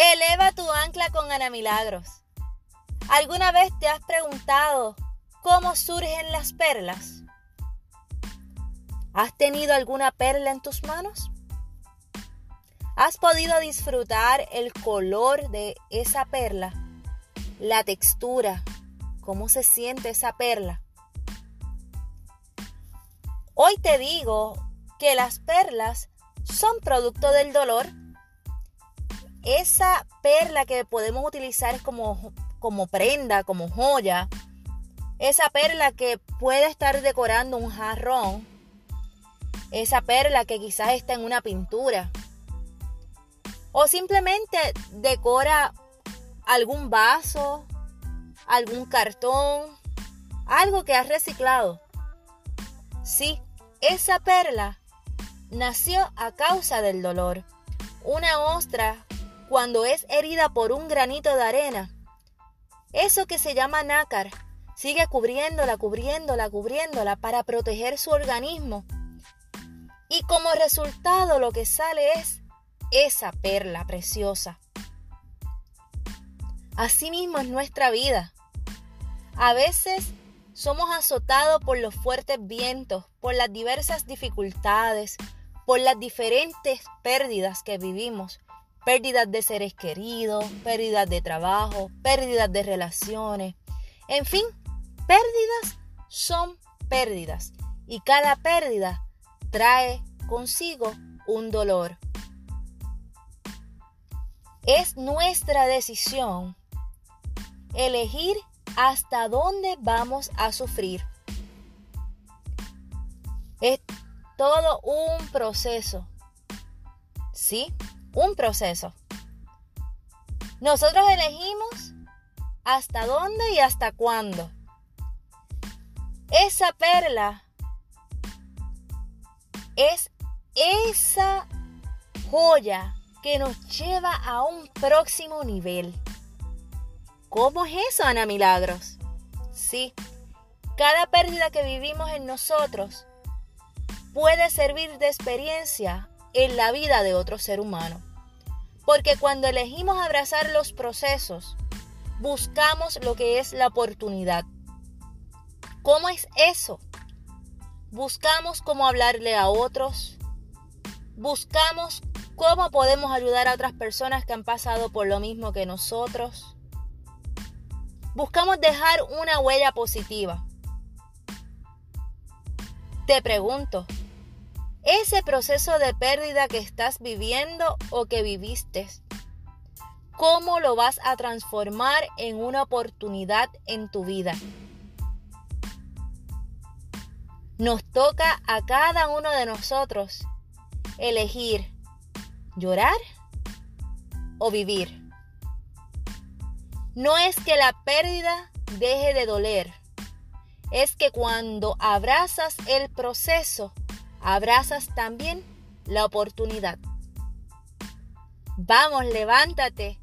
Eleva tu ancla con Ana Milagros. ¿Alguna vez te has preguntado cómo surgen las perlas? ¿Has tenido alguna perla en tus manos? ¿Has podido disfrutar el color de esa perla? La textura, cómo se siente esa perla. Hoy te digo que las perlas son producto del dolor. Esa perla que podemos utilizar como, como prenda, como joya, esa perla que puede estar decorando un jarrón, esa perla que quizás está en una pintura, o simplemente decora algún vaso, algún cartón, algo que has reciclado. Sí, esa perla nació a causa del dolor. Una ostra, cuando es herida por un granito de arena, eso que se llama nácar, sigue cubriéndola, cubriéndola, cubriéndola para proteger su organismo. Y como resultado lo que sale es esa perla preciosa. Asimismo es nuestra vida. A veces somos azotados por los fuertes vientos, por las diversas dificultades, por las diferentes pérdidas que vivimos. Pérdidas de seres queridos, pérdidas de trabajo, pérdidas de relaciones. En fin, pérdidas son pérdidas y cada pérdida trae consigo un dolor. Es nuestra decisión elegir hasta dónde vamos a sufrir. Es todo un proceso. ¿Sí? Un proceso. Nosotros elegimos hasta dónde y hasta cuándo. Esa perla es esa joya que nos lleva a un próximo nivel. ¿Cómo es eso, Ana Milagros? Sí, cada pérdida que vivimos en nosotros puede servir de experiencia en la vida de otro ser humano. Porque cuando elegimos abrazar los procesos, buscamos lo que es la oportunidad. ¿Cómo es eso? Buscamos cómo hablarle a otros. Buscamos cómo podemos ayudar a otras personas que han pasado por lo mismo que nosotros buscamos dejar una huella positiva. Te pregunto, ese proceso de pérdida que estás viviendo o que viviste, ¿cómo lo vas a transformar en una oportunidad en tu vida? Nos toca a cada uno de nosotros elegir llorar o vivir. No es que la pérdida deje de doler, es que cuando abrazas el proceso, abrazas también la oportunidad. Vamos, levántate.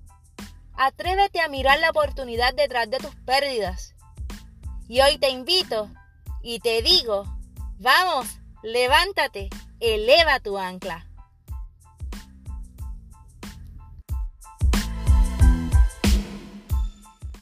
Atrévete a mirar la oportunidad detrás de tus pérdidas. Y hoy te invito y te digo, vamos, levántate, eleva tu ancla.